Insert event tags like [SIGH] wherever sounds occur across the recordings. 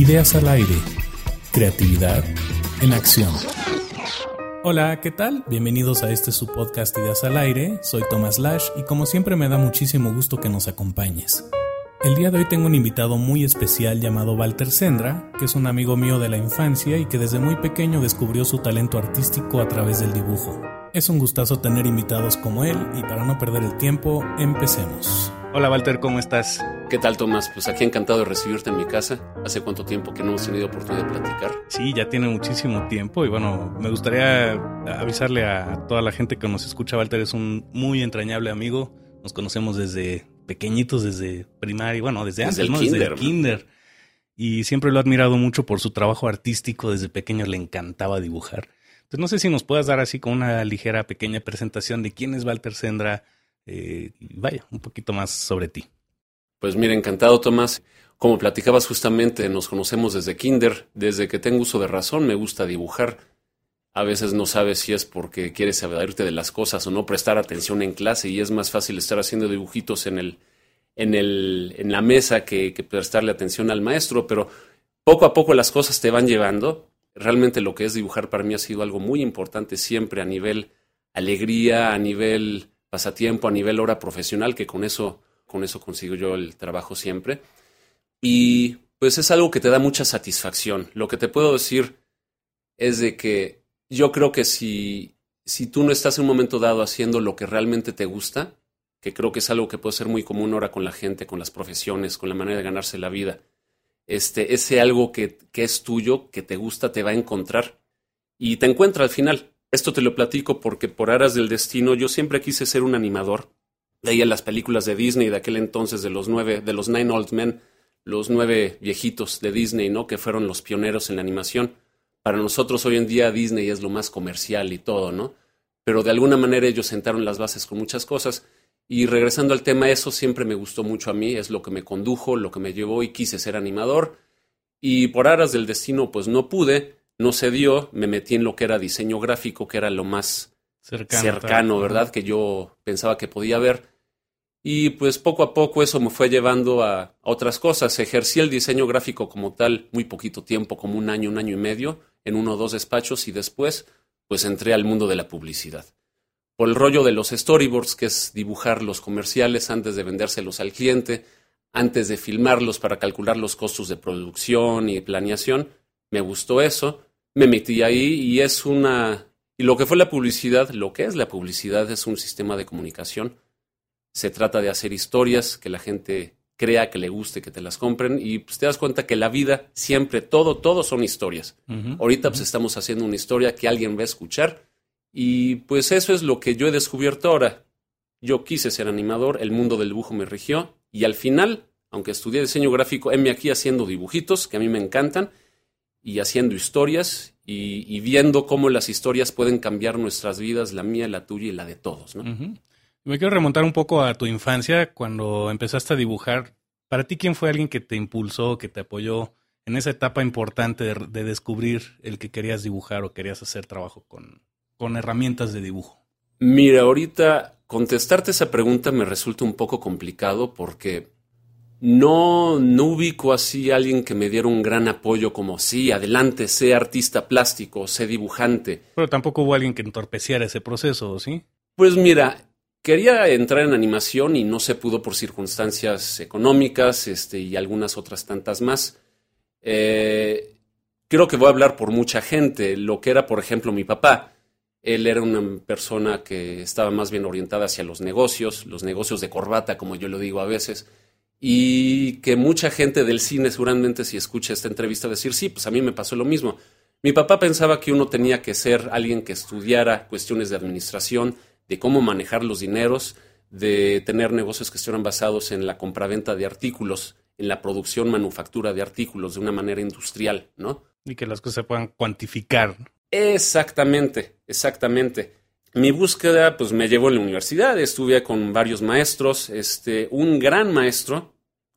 Ideas al aire. Creatividad en acción. Hola, ¿qué tal? Bienvenidos a este su podcast Ideas al aire. Soy Thomas Lash y como siempre me da muchísimo gusto que nos acompañes. El día de hoy tengo un invitado muy especial llamado Walter Sendra, que es un amigo mío de la infancia y que desde muy pequeño descubrió su talento artístico a través del dibujo. Es un gustazo tener invitados como él y para no perder el tiempo, empecemos. Hola Walter, ¿cómo estás? ¿Qué tal Tomás? Pues aquí encantado de recibirte en mi casa. ¿Hace cuánto tiempo que no hemos tenido oportunidad de platicar? Sí, ya tiene muchísimo tiempo y bueno, me gustaría avisarle a toda la gente que nos escucha. Walter es un muy entrañable amigo. Nos conocemos desde pequeñitos, desde primaria, bueno, desde, antes, el ¿no? kinder, desde el kinder. Y siempre lo he admirado mucho por su trabajo artístico. Desde pequeño le encantaba dibujar. Entonces no sé si nos puedas dar así con una ligera pequeña presentación de quién es Walter Sendra, eh, vaya, un poquito más sobre ti. Pues mira, encantado Tomás. Como platicabas justamente, nos conocemos desde kinder. Desde que tengo uso de razón me gusta dibujar. A veces no sabes si es porque quieres saberte de las cosas o no prestar atención en clase y es más fácil estar haciendo dibujitos en, el, en, el, en la mesa que, que prestarle atención al maestro, pero poco a poco las cosas te van llevando. Realmente lo que es dibujar para mí ha sido algo muy importante siempre a nivel alegría, a nivel pasatiempo a nivel hora profesional, que con eso, con eso consigo yo el trabajo siempre. Y pues es algo que te da mucha satisfacción. Lo que te puedo decir es de que yo creo que si, si tú no estás en un momento dado haciendo lo que realmente te gusta, que creo que es algo que puede ser muy común ahora con la gente, con las profesiones, con la manera de ganarse la vida, este, ese algo que, que es tuyo, que te gusta, te va a encontrar y te encuentra al final. Esto te lo platico porque por aras del destino yo siempre quise ser un animador. Ahí las películas de Disney de aquel entonces, de los nueve, de los Nine Old Men, los nueve viejitos de Disney, ¿no? Que fueron los pioneros en la animación. Para nosotros hoy en día Disney es lo más comercial y todo, ¿no? Pero de alguna manera ellos sentaron las bases con muchas cosas. Y regresando al tema, eso siempre me gustó mucho a mí, es lo que me condujo, lo que me llevó y quise ser animador. Y por aras del destino, pues no pude no se dio, me metí en lo que era diseño gráfico, que era lo más cercano, cercano ¿verdad? Que yo pensaba que podía haber. Y pues poco a poco eso me fue llevando a, otras cosas. Ejercí el diseño gráfico como tal muy poquito tiempo, como un año, un año y medio, en uno o dos despachos y después pues entré al mundo de la publicidad. Por el rollo de los storyboards, que es dibujar los comerciales antes de vendérselos al cliente, antes de filmarlos para calcular los costos de producción y planeación, me gustó eso me metí ahí y es una... Y lo que fue la publicidad, lo que es la publicidad es un sistema de comunicación. Se trata de hacer historias que la gente crea, que le guste, que te las compren y pues te das cuenta que la vida siempre, todo, todo son historias. Ahorita pues estamos haciendo una historia que alguien va a escuchar y pues eso es lo que yo he descubierto ahora. Yo quise ser animador, el mundo del dibujo me rigió y al final, aunque estudié diseño gráfico, heme aquí haciendo dibujitos que a mí me encantan y haciendo historias y, viendo cómo las historias pueden cambiar nuestras vidas, la mía, la tuya y la de todos. ¿no? Me quiero remontar un poco a tu infancia, cuando empezaste a dibujar. Para ti, ¿quién fue alguien que te impulsó, que te apoyó en esa etapa importante de, descubrir el que querías dibujar o querías hacer trabajo con, con herramientas de dibujo? Mira, ahorita contestarte esa pregunta me resulta un poco complicado porque no, no ubico así a alguien que me diera un gran apoyo como, sí, adelante, sé artista plástico, sé dibujante. Pero tampoco hubo alguien que entorpeciera ese proceso, ¿sí? Pues mira, quería entrar en animación y no se pudo por circunstancias económicas este, y algunas otras tantas más. Eh, creo que voy a hablar por mucha gente. Lo que era, por ejemplo, mi papá. Él era una persona que estaba más bien orientada hacia los negocios, los negocios de corbata, como yo lo digo a veces y que mucha gente del cine seguramente si escucha esta entrevista decir, sí, pues a mí me pasó lo mismo. Mi papá pensaba que uno tenía que ser alguien que estudiara cuestiones de administración, de cómo manejar los dineros, de tener negocios que estuvieran basados en la compraventa de artículos, en la producción, manufactura de artículos de una manera industrial, ¿no? Y que las cosas se puedan cuantificar. Exactamente, exactamente. Mi búsqueda pues me llevó a la universidad, estuve con varios maestros, este, un gran maestro,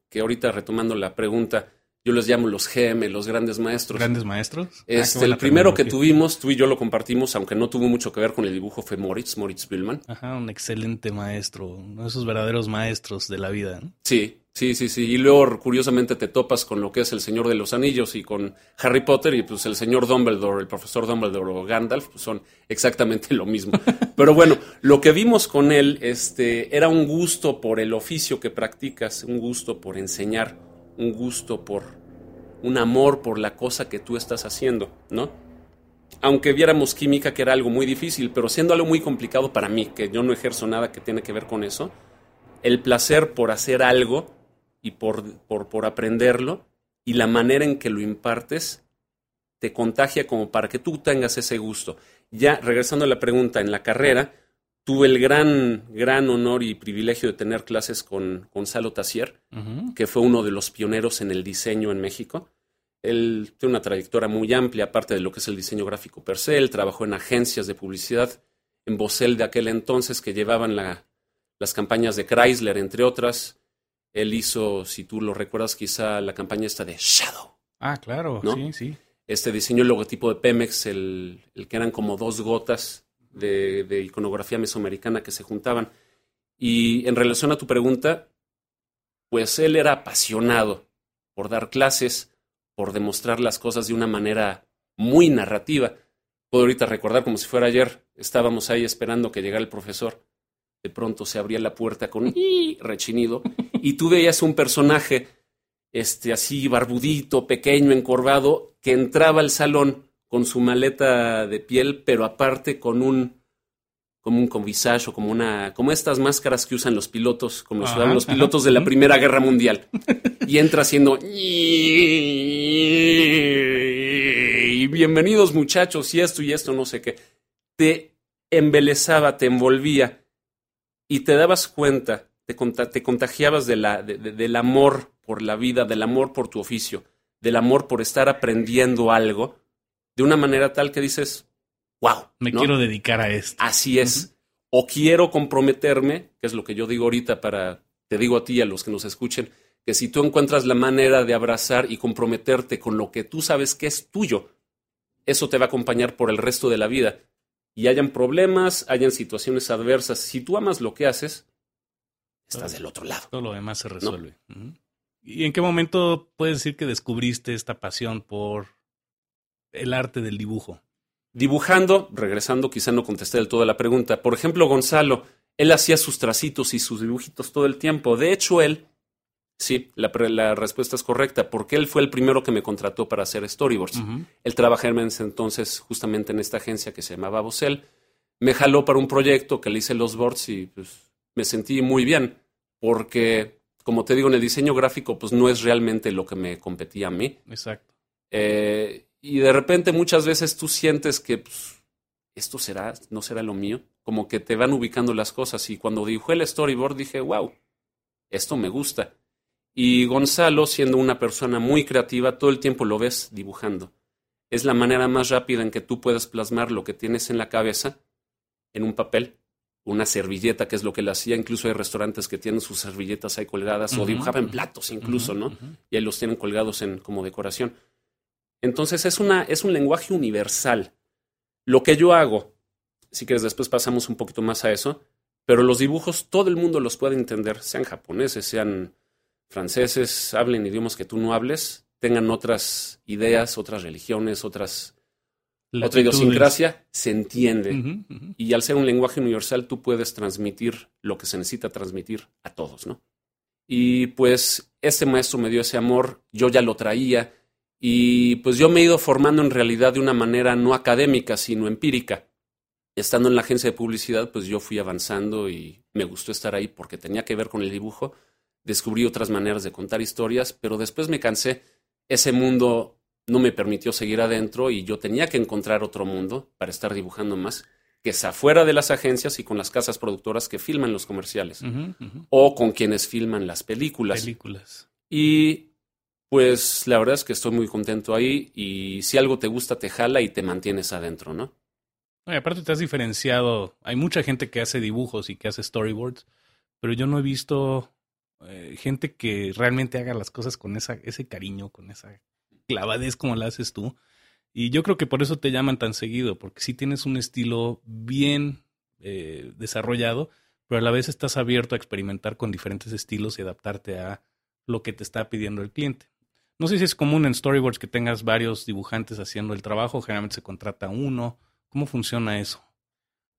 que ahorita retomando la pregunta, yo les llamo los GM, los grandes maestros. ¿Grandes maestros? Ah, este, el primero que tuvimos, tú y yo lo compartimos, aunque no tuvo mucho que ver con el dibujo, fue Moritz, Moritz Billman. Ajá, un excelente maestro, uno de esos verdaderos maestros de la vida. ¿no? Sí, Sí, sí, sí. Y luego, curiosamente, te topas con lo que es el Señor de los Anillos y con Harry Potter y pues el señor Dumbledore, el profesor Dumbledore o Gandalf, pues son exactamente lo mismo. [LAUGHS] Pero bueno, lo que vimos con él este, era un gusto por el oficio que practicas, un gusto por enseñar, un gusto por un amor por la cosa que tú estás haciendo, ¿no? Aunque viéramos química que era algo muy difícil, pero siendo algo muy complicado para mí, que yo no ejerzo nada que tiene que ver con eso, el placer por hacer algo y por, por, aprenderlo y la manera en que lo impartes te contagia como para que tú tengas ese gusto. Ya regresando a la pregunta, en la carrera tuve el gran, gran honor y privilegio de tener clases con Gonzalo Tassier, que fue uno de los pioneros en el diseño en México. Él tiene una trayectoria muy amplia, aparte de lo que es el diseño gráfico per se. Él trabajó en agencias de publicidad, en Bosel de aquel entonces, que llevaban la, las campañas de Chrysler, entre otras. Él hizo, si tú lo recuerdas, quizá la campaña esta de Shadow. Ah, claro, sí, sí. Este diseño el logotipo de Pemex, el, que eran como dos gotas de, iconografía mesoamericana que se juntaban. Y en relación a tu pregunta, pues él era apasionado por dar clases, por demostrar las cosas de una manera muy narrativa. Puedo ahorita recordar como si fuera ayer, estábamos ahí esperando que llegara el profesor de pronto se abría la puerta con rechinido y tú veías un personaje este así barbudito, pequeño, encorvado, que entraba al salón con su maleta de piel, pero aparte con un como un convisage o como una como estas máscaras que usan los pilotos, como los, los pilotos de la Primera Guerra Mundial. [LAUGHS] Y entra haciendo y bienvenidos muchachos y esto y esto no sé qué. Te embelezaba, te envolvía y te dabas cuenta, te, te contagiabas de la, del amor por la vida, del amor por tu oficio, del amor por estar aprendiendo algo, de una manera tal que dices, wow. Me quiero dedicar a esto. Así es. O quiero comprometerme, que es lo que yo digo ahorita para, te digo a ti y a los que nos escuchen, que si tú encuentras la manera de abrazar y comprometerte con lo que tú sabes que es tuyo, eso te va a acompañar por el resto de la vida y hayan problemas, hayan situaciones adversas, si tú amas lo que haces, estás del otro lado. Todo lo demás se resuelve. ¿Y en qué momento puedes decir que descubriste esta pasión por el arte del dibujo? Dibujando, regresando, quizá no contesté del todo la pregunta. Por ejemplo, Gonzalo, él hacía sus tracitos y sus dibujitos todo el tiempo. De hecho, él Sí, la, la, respuesta es correcta, porque él fue el primero que me contrató para hacer storyboards. Él trabajaba en ese entonces justamente en esta agencia que se llamaba Bosel. Me jaló para un proyecto que le hice los boards y pues, me sentí muy bien, porque, como te digo, en el diseño gráfico, pues no es realmente lo que me competía a mí. Exacto. Eh, y de repente muchas veces tú sientes que pues, esto será, no será lo mío, como que te van ubicando las cosas. Y cuando dibujé el storyboard dije, wow, esto me gusta y Gonzalo, siendo una persona muy creativa, todo el tiempo lo ves dibujando. es la manera más rápida en que tú puedes plasmar lo que tienes en la cabeza en un papel, una servilleta, que es lo que le hacía. Incluso hay restaurantes que tienen sus servilletas ahí colgadas o dibujaban platos incluso, ¿no? Y ahí los tienen colgados en, como decoración. Entonces es, una, es un lenguaje universal. Lo que yo hago, si quieres después pasamos un poquito más a eso, pero los dibujos todo el mundo los puede entender, sean japoneses, sean franceses, hablen idiomas que tú no hables, tengan otras ideas, otras religiones, otras otra idiosincrasia, se entiende. Y al ser un lenguaje universal, tú puedes transmitir lo que se necesita transmitir a todos, ¿no? Y pues este maestro me dio ese amor, yo ya lo traía, y pues yo me he ido formando en realidad de una manera no académica, sino empírica. Estando en la agencia de publicidad, pues yo fui avanzando y me gustó estar ahí porque tenía que ver con el dibujo. Descubrí otras maneras de contar historias, pero después me cansé. Ese mundo no me permitió seguir adentro y yo tenía que encontrar otro mundo para estar dibujando más, que es afuera de las agencias y con las casas productoras que filman los comerciales o con quienes filman las películas. Películas. Y pues la verdad es que estoy muy contento ahí y si algo te gusta te jala y te mantienes adentro, ¿no? aparte te has diferenciado, hay mucha gente que hace dibujos y que hace storyboards, pero yo no he visto eh, gente que realmente haga las cosas con esa, ese cariño, con esa clavadez como la haces tú. Y yo creo que por eso te llaman tan seguido, porque sí tienes un estilo bien eh, desarrollado, pero a la vez estás abierto a experimentar con diferentes estilos y adaptarte a lo que te está pidiendo el cliente. No sé si es común en storyboards que tengas varios dibujantes haciendo el trabajo, generalmente se contrata uno. ¿Cómo funciona eso?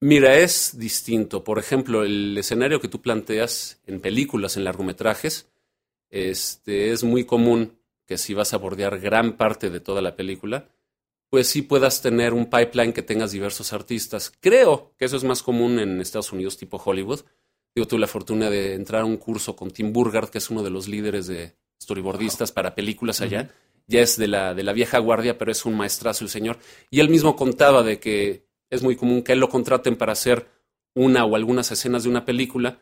Mira, es distinto. Por ejemplo, el escenario que tú planteas en películas, en largometrajes, este, es muy común que si vas a bordear gran parte de toda la película, pues sí puedas tener un pipeline que tengas diversos artistas. Creo que eso es más común en Estados Unidos, tipo Hollywood. Yo tuve la fortuna de entrar a un curso con Tim Burgard, que es uno de los líderes de storyboardistas para películas allá. Ya es de la, de la vieja guardia, pero es un maestrazo el señor. Y él mismo contaba de que es muy común que él lo contraten para hacer una o algunas escenas de una película,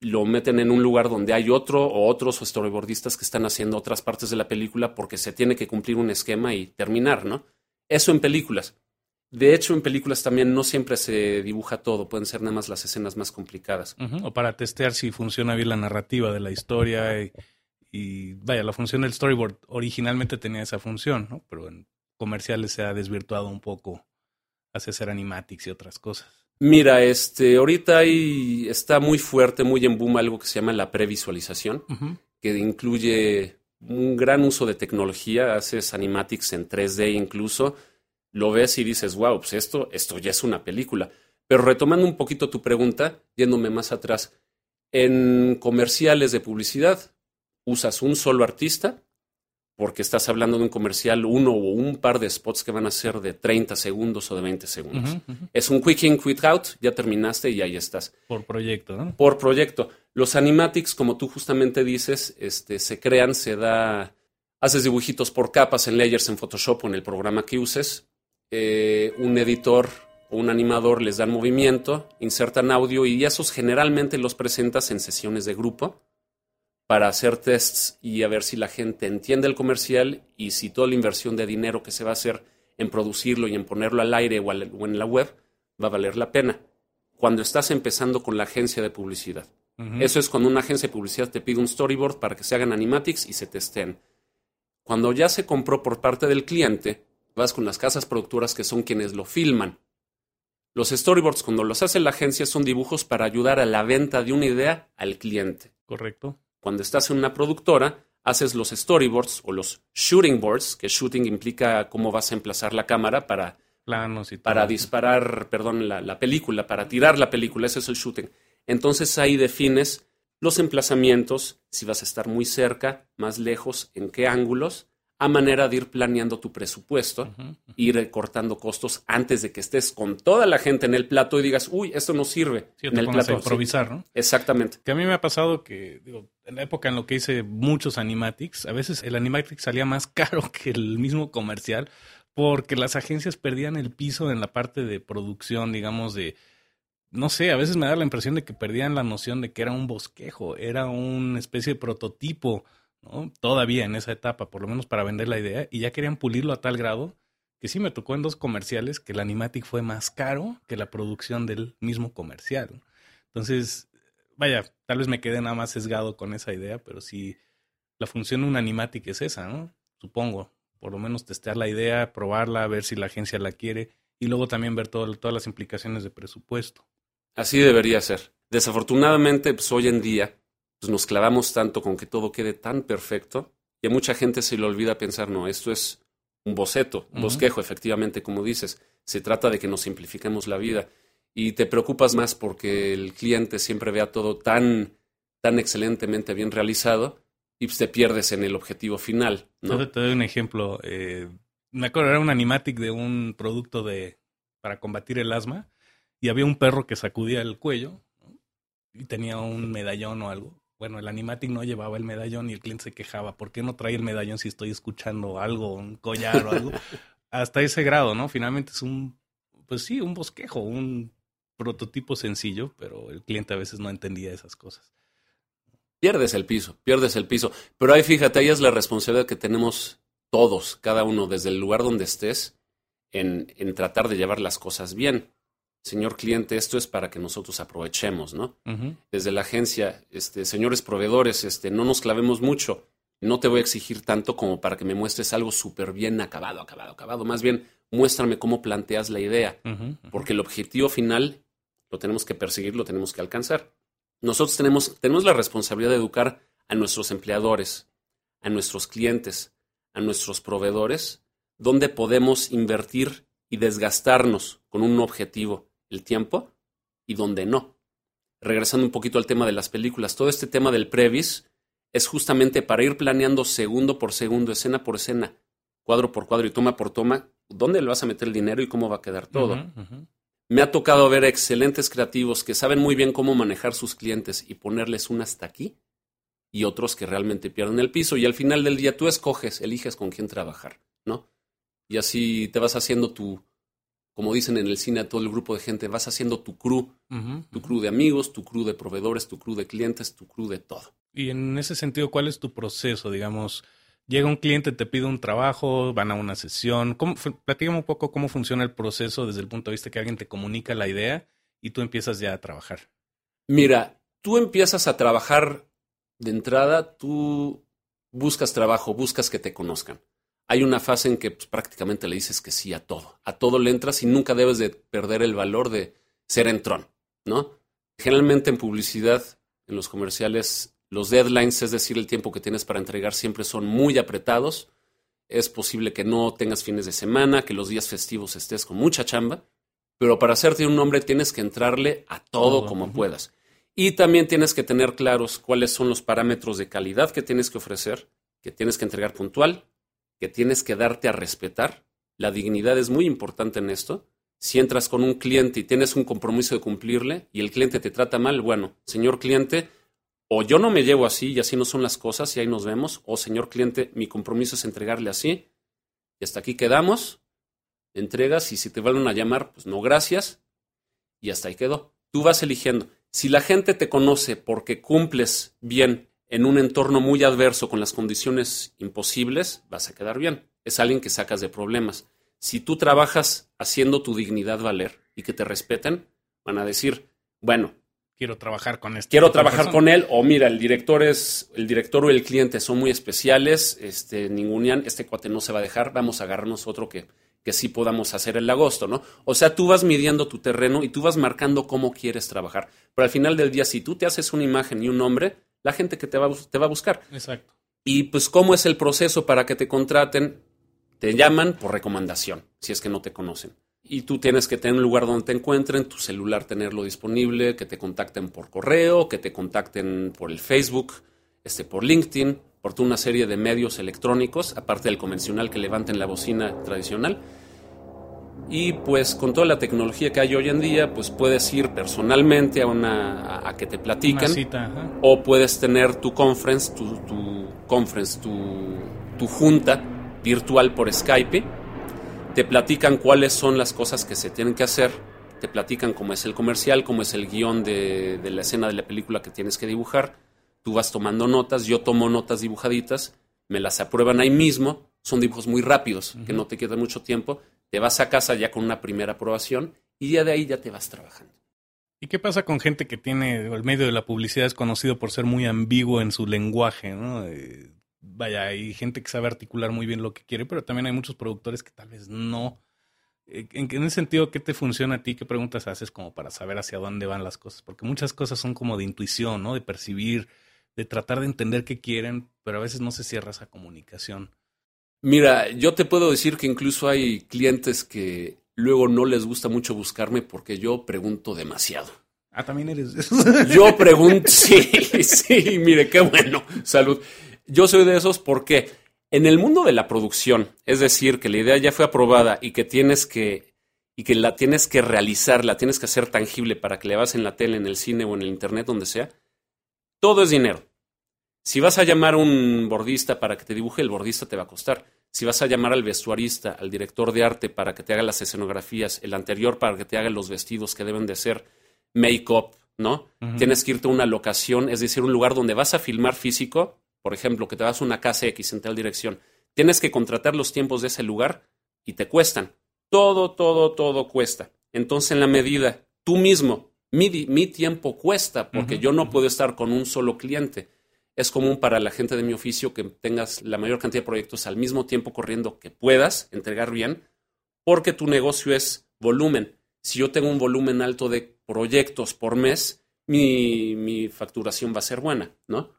lo meten en un lugar donde hay otro o otros storyboardistas que están haciendo otras partes de la película porque se tiene que cumplir un esquema y terminar, ¿no? Eso en películas. De hecho, en películas también no siempre se dibuja todo, pueden ser nada más las escenas más complicadas. O para testear si funciona bien la narrativa de la historia y, y, vaya, la función del storyboard originalmente tenía esa función, ¿no? Pero en comerciales se ha desvirtuado un poco hacia hacer animatics y otras cosas. Mira, este, ahorita ahí está muy fuerte, muy en boom algo que se llama la previsualización, que incluye un gran uso de tecnología, haces animatics en 3D incluso, lo ves y dices, wow, pues esto, esto ya es una película. Pero retomando un poquito tu pregunta, yéndome más atrás, en comerciales de publicidad usas un solo artista porque estás hablando de un comercial, uno o un par de spots que van a ser de 30 segundos o de 20 segundos. Es un quick in, quick out, ya terminaste y ahí estás. Por proyecto, ¿no? Por proyecto. Los animatics, como tú justamente dices, este, se crean, se da, haces dibujitos por capas en layers en Photoshop o en el programa que uses. Eh, un editor o un animador les dan movimiento, insertan audio y esos generalmente los presentas en sesiones de grupo para hacer tests y a ver si la gente entiende el comercial y si toda la inversión de dinero que se va a hacer en producirlo y en ponerlo al aire o, en la web va a valer la pena. Cuando estás empezando con la agencia de publicidad. Eso es cuando una agencia de publicidad te pide un storyboard para que se hagan animatics y se testen. Cuando ya se compró por parte del cliente, vas con las casas productoras que son quienes lo filman. Los storyboards, cuando los hace la agencia, son dibujos para ayudar a la venta de una idea al cliente. Correcto. Cuando estás en una productora, haces los storyboards o los shooting boards, que shooting implica cómo vas a emplazar la cámara para, Planos y para disparar, perdón, la, la película, para tirar la película, ese es el shooting. Entonces ahí defines los emplazamientos, si vas a estar muy cerca, más lejos, en qué ángulos, a manera de ir planeando tu presupuesto, ir recortando costos antes de que estés con toda la gente en el plato y digas, uy, esto no sirve. en el plato. A improvisar, ¿no? Exactamente. Que a mí me ha pasado que, digo, en la época en lo que hice muchos animatics, a veces el animatic salía más [LAUGHS] caro que el mismo comercial, porque las agencias perdían el piso en la parte de producción, digamos, de no sé, a veces me da la impresión de que perdían la noción de que era un bosquejo, era una especie de prototipo todavía en esa etapa, por lo menos para vender la idea, y ya querían pulirlo a tal grado que sí me tocó en dos comerciales que el animatic fue más caro que la producción del mismo comercial. Entonces, vaya, tal vez me quedé nada más sesgado con esa idea, pero sí, la función de un animatic es esa, ¿no? Supongo, por lo menos testear la idea, probarla, ver si la agencia la quiere y luego también ver todas las implicaciones de presupuesto. Así debería ser. Desafortunadamente, pues hoy en día pues, nos clavamos tanto con que todo quede tan perfecto y a mucha gente se le olvida pensar, no, esto es un boceto, un bosquejo, efectivamente, como dices. Se trata de que nos simplifiquemos la vida y te preocupas más porque el cliente siempre vea todo tan, tan excelentemente bien realizado y pues, te pierdes en el objetivo final. ¿no? Te, doy un ejemplo. Eh, me acuerdo, era un animatic de un producto de para combatir el asma y había un perro que sacudía el cuello y tenía un medallón o algo. Bueno, el animatic no llevaba el medallón y el cliente se quejaba. ¿Por qué no trae el medallón si estoy escuchando algo, un collar o algo? [LAUGHS] Hasta ese grado, ¿no? Finalmente es un, pues sí, un bosquejo, un prototipo sencillo, pero el cliente a veces no entendía esas cosas. Pierdes el piso, pierdes el piso. Pero ahí fíjate, ahí es la responsabilidad que tenemos todos, cada uno, desde el lugar donde estés, en, en tratar de llevar las cosas bien. Señor cliente, esto es para que nosotros aprovechemos, ¿no? Desde la agencia, este, señores proveedores, este, no nos clavemos mucho. No te voy a exigir tanto como para que me muestres algo súper bien acabado, acabado, acabado. Más bien, muéstrame cómo planteas la idea, porque el objetivo final lo tenemos que perseguir, lo tenemos que alcanzar. Nosotros tenemos, tenemos la responsabilidad de educar a nuestros empleadores, a nuestros clientes, a nuestros proveedores, donde podemos invertir y desgastarnos con un objetivo, el tiempo, y donde no. Regresando un poquito al tema de las películas, todo este tema del previs es justamente para ir planeando segundo por segundo, escena por escena, cuadro por cuadro y toma por toma, dónde le vas a meter el dinero y cómo va a quedar todo. Me ha tocado ver excelentes creativos que saben muy bien cómo manejar sus clientes y ponerles un hasta aquí y otros que realmente pierden el piso y al final del día tú escoges, eliges con quién trabajar, ¿no? Y así te vas haciendo tu, como dicen en el cine a todo el grupo de gente, vas haciendo tu crew, tu crew de amigos, tu crew de proveedores, tu crew de clientes, tu crew de todo. Y en ese sentido, ¿cuál es tu proceso, digamos? Llega un cliente, te pide un trabajo, van a una sesión. ¿Cómo, platícame un poco cómo funciona el proceso desde el punto de vista que alguien te comunica la idea y tú empiezas ya a trabajar. Mira, tú empiezas a trabajar de entrada, tú buscas trabajo, buscas que te conozcan. Hay una fase en que pues, prácticamente le dices que sí a todo. A todo le entras y nunca debes de perder el valor de ser entrón, ¿no? Generalmente en publicidad, en los comerciales, los deadlines, es decir, el tiempo que tienes para entregar, siempre son muy apretados. Es posible que no tengas fines de semana, que los días festivos estés con mucha chamba, pero para hacerte un nombre tienes que entrarle a todo como puedas. Y también tienes que tener claros cuáles son los parámetros de calidad que tienes que ofrecer, que tienes que entregar puntual, que tienes que darte a respetar. La dignidad es muy importante en esto. Si entras con un cliente y tienes un compromiso de cumplirle y el cliente te trata mal, bueno, señor cliente, o yo no me llevo así y así no son las cosas y ahí nos vemos, o señor cliente, mi compromiso es entregarle así y hasta aquí quedamos, entregas y si te vuelven a llamar, pues no gracias y hasta ahí quedó. Tú vas eligiendo. Si la gente te conoce porque cumples bien en un entorno muy adverso con las condiciones imposibles, vas a quedar bien. Es alguien que sacas de problemas. Si tú trabajas haciendo tu dignidad valer y que te respeten, van a decir, bueno, quiero trabajar con este. Quiero trabajar con él, o mira, el director es, el director o el cliente son muy especiales, este, ningunian, este cuate no se va a dejar, vamos a agarrarnos otro que, que sí podamos hacer el agosto, ¿no? O sea, tú vas midiendo tu terreno y tú vas marcando cómo quieres trabajar. Pero al final del día, si tú te haces una imagen y un nombre, la gente que te va, te va a buscar. Exacto. Y pues, ¿cómo es el proceso para que te contraten? Te llaman por recomendación, si es que no te conocen y tú tienes que tener un lugar donde te encuentren, tu celular tenerlo disponible, que te contacten por correo, que te contacten por el Facebook, este, por LinkedIn, por toda una serie de medios electrónicos, aparte del convencional que levanten la bocina tradicional. Y pues con toda la tecnología que hay hoy en día, pues puedes ir personalmente a una a, que te platican o puedes tener tu conference, tu, tu conference, tu, tu junta virtual por Skype. Te platican cuáles son las cosas que se tienen que hacer, te platican cómo es el comercial, cómo es el guion de, la escena de la película que tienes que dibujar, tú vas tomando notas, yo tomo notas dibujaditas, me las aprueban ahí mismo, son dibujos muy rápidos, que no te quedan mucho tiempo, te vas a casa ya con una primera aprobación y ya de ahí ya te vas trabajando. ¿Y qué pasa con gente que tiene, el medio de la publicidad es conocido por ser muy ambiguo en su lenguaje, ¿no? Eh, vaya, hay gente que sabe articular muy bien lo que quiere, pero también hay muchos productores que tal vez no. Eh, en, en ese sentido, ¿qué te funciona a ti? ¿Qué preguntas haces como para saber hacia dónde van las cosas? Porque muchas cosas son como de intuición, ¿no? De percibir, de tratar de entender qué quieren, pero a veces no se cierra esa comunicación. Mira, yo te puedo decir que incluso hay clientes que luego no les gusta mucho buscarme porque yo pregunto demasiado. Ah, también eres. yo pregunto, [LAUGHS] sí, sí, mire, qué bueno, salud. Yo soy de esos porque en el mundo de la producción, es decir, que la idea ya fue aprobada y que tienes que y que la tienes que realizar, la tienes que hacer tangible para que le vas en la tele, en el cine o en el internet, donde sea, todo es dinero. Si vas a llamar a un bordista para que te dibuje, el bordista te va a costar. Si vas a llamar al vestuarista, al director de arte para que te haga las escenografías, el anterior para que te haga los vestidos que deben de ser make-up, ¿no? Tienes que irte a una locación, es decir, un lugar donde vas a filmar físico, por ejemplo, que te vas a una casa X en tal dirección. Tienes que contratar los tiempos de ese lugar y te cuestan. Todo, todo, todo cuesta. Entonces, en la medida, tú mismo, mi, mi tiempo cuesta, porque yo no puedo estar con un solo cliente es común para la gente de mi oficio que tengas la mayor cantidad de proyectos al mismo tiempo corriendo que puedas entregar bien, porque tu negocio es volumen. Si yo tengo un volumen alto de proyectos por mes, mi, mi facturación va a ser buena, ¿no?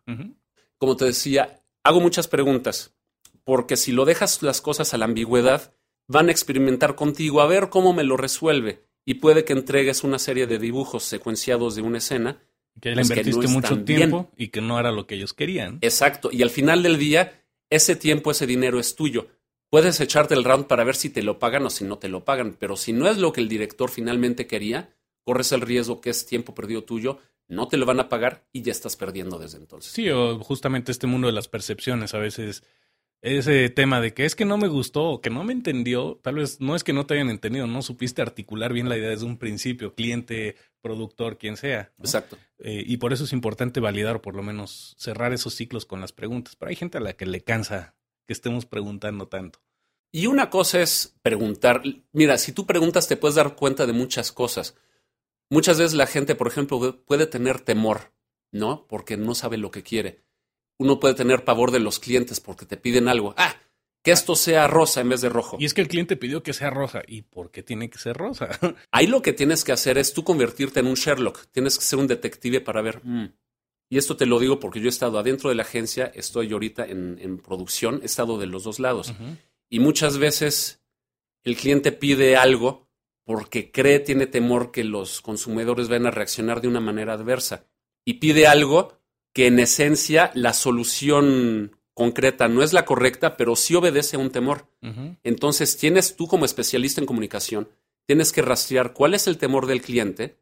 Como te decía, hago muchas preguntas, porque si lo dejas las cosas a la ambigüedad, van a experimentar contigo a ver cómo me lo resuelve y puede que entregues una serie de dibujos secuenciados de una escena que le invertiste mucho tiempo y que no era lo que ellos querían. Exacto. Y al final del día, ese tiempo, ese dinero es tuyo. Puedes echarte el round para ver si te lo pagan o si no te lo pagan, pero si no es lo que el director finalmente quería, corres el riesgo que es tiempo perdido tuyo, no te lo van a pagar y ya estás perdiendo desde entonces. Sí, o justamente este mundo de las percepciones a veces ese tema de que es que no me gustó o que no me entendió, tal vez no es que no te hayan entendido, no supiste articular bien la idea desde un principio, cliente, productor, quien sea. Exacto. Eh, y por eso es importante validar o por lo menos cerrar esos ciclos con las preguntas. Pero hay gente a la que le cansa que estemos preguntando tanto. Y una cosa es preguntar, mira, si tú preguntas te puedes dar cuenta de muchas cosas. Muchas veces la gente, por ejemplo, puede tener temor, ¿no? Porque no sabe lo que quiere uno puede tener pavor de los clientes porque te piden algo. Ah, que esto sea rosa en vez de rojo. Y es que el cliente pidió que sea rosa. ¿Y por qué tiene que ser rosa? [LAUGHS] Ahí lo que tienes que hacer es tú convertirte en un Sherlock. Tienes que ser un detective para ver. Mm". Y esto te lo digo porque yo he estado adentro de la agencia, estoy ahorita en, producción, he estado de los dos lados. Y muchas veces el cliente pide algo porque cree, tiene temor que los consumidores van a reaccionar de una manera adversa. Y pide algo que en esencia la solución concreta no es la correcta, pero sí obedece a un temor. Entonces, tienes tú como especialista en comunicación, tienes que rastrear cuál es el temor del cliente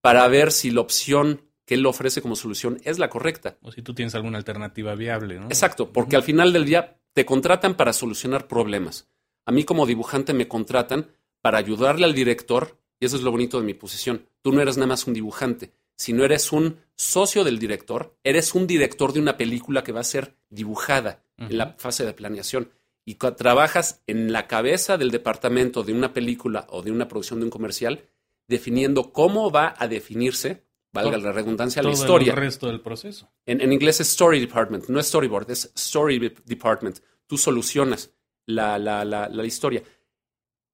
para ver si la opción que él ofrece como solución es la correcta. O si tú tienes alguna alternativa viable, ¿no? Exacto, porque al final del día te contratan para solucionar problemas. A mí como dibujante me contratan para ayudarle al director, y eso es lo bonito de mi posición. Tú no eres nada más un dibujante, si no eres un socio del director, eres un director de una película que va a ser dibujada en la fase de planeación. Y trabajas en la cabeza del departamento de una película o de una producción de un comercial, definiendo cómo va a definirse, valga la redundancia, la historia. El resto del proceso. En, inglés es Story Department, no es Storyboard, es Story Department. Tú solucionas la, la, la, la historia.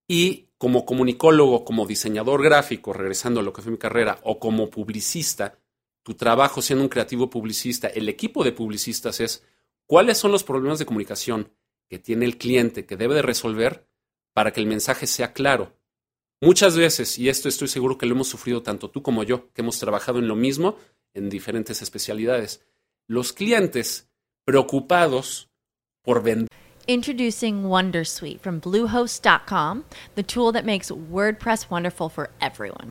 Y como comunicólogo, como diseñador gráfico, regresando a lo que fue mi carrera, o como publicista, tu trabajo siendo un creativo publicista, el equipo de publicistas es cuáles son los problemas de comunicación que tiene el cliente que debe de resolver para que el mensaje sea claro. Muchas veces, y esto estoy seguro que lo hemos sufrido tanto tú como yo, que hemos trabajado en lo mismo en diferentes especialidades, los clientes preocupados por vender Introducing Wondersuite from Bluehost.com, the tool that makes WordPress wonderful for everyone.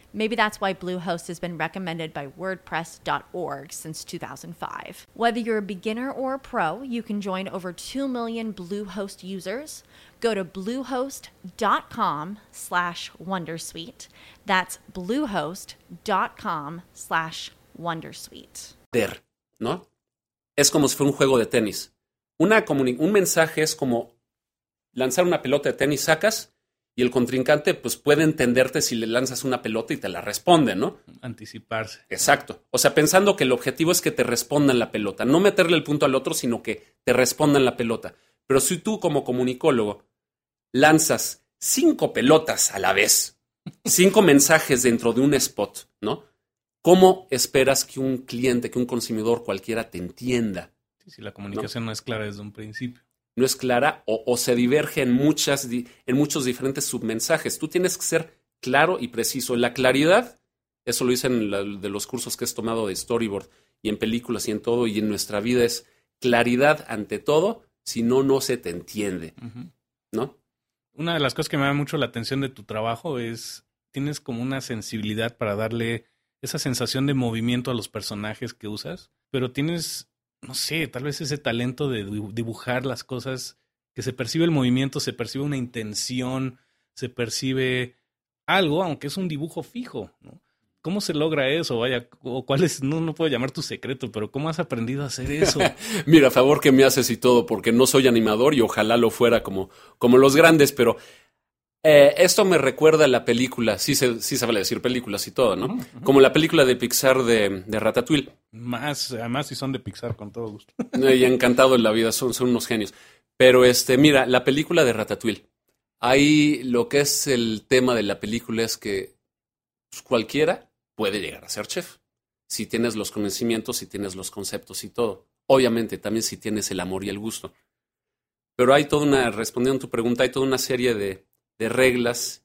Maybe that's why Bluehost has been recommended by WordPress.org since 2005. Whether you're a beginner or a pro, you can join over 2 million Bluehost users. Go to bluehost.com slash Wondersuite. That's bluehost.com slash Wondersuite. ¿No? Es como si fuera un juego de tenis. Una un mensaje es como lanzar una pelota de tenis sacas y el contrincante pues puede entenderte si le lanzas una pelota y te la responde, ¿no? Anticiparse. Exacto. O sea, pensando que el objetivo es que te respondan la pelota, no meterle el punto al otro, sino que te respondan la pelota. Pero si tú como comunicólogo lanzas cinco pelotas a la vez, cinco [LAUGHS] mensajes dentro de un spot, ¿no? ¿Cómo esperas que un cliente, que un consumidor cualquiera te entienda? si la comunicación no es clara desde un principio no es clara o, se diverge en, muchas, en muchos diferentes submensajes. Tú tienes que ser claro y preciso. La claridad, eso lo dicen de los cursos que has tomado de storyboard y en películas y en todo y en nuestra vida es claridad ante todo, si no, no se te entiende. ¿No? Una de las cosas que me da mucho la atención de tu trabajo es, tienes como una sensibilidad para darle esa sensación de movimiento a los personajes que usas, pero tienes no sé, tal vez ese talento de dibujar las cosas, que se percibe el movimiento, se percibe una intención, se percibe algo, aunque es un dibujo fijo, ¿no? ¿Cómo se logra eso? Vaya, o cuál es, no, no puedo llamar tu secreto, pero ¿cómo has aprendido a hacer eso? [LAUGHS] Mira, favor que me haces y todo, porque no soy animador y ojalá lo fuera como, como los grandes, pero eh, esto me recuerda a la película, sí se, sí vale decir películas y todo, ¿no? Como la película de Pixar de, de, Ratatouille. Más, además si son de Pixar, con todo gusto. [LAUGHS] y encantado en la vida, son, son unos genios. Pero este, mira, la película de Ratatouille. Ahí lo que es el tema de la película es que pues, cualquiera puede llegar a ser chef. Si tienes los conocimientos, si tienes los conceptos y todo. Obviamente, también si tienes el amor y el gusto. Pero hay toda una, respondiendo a tu pregunta, hay toda una serie de, de reglas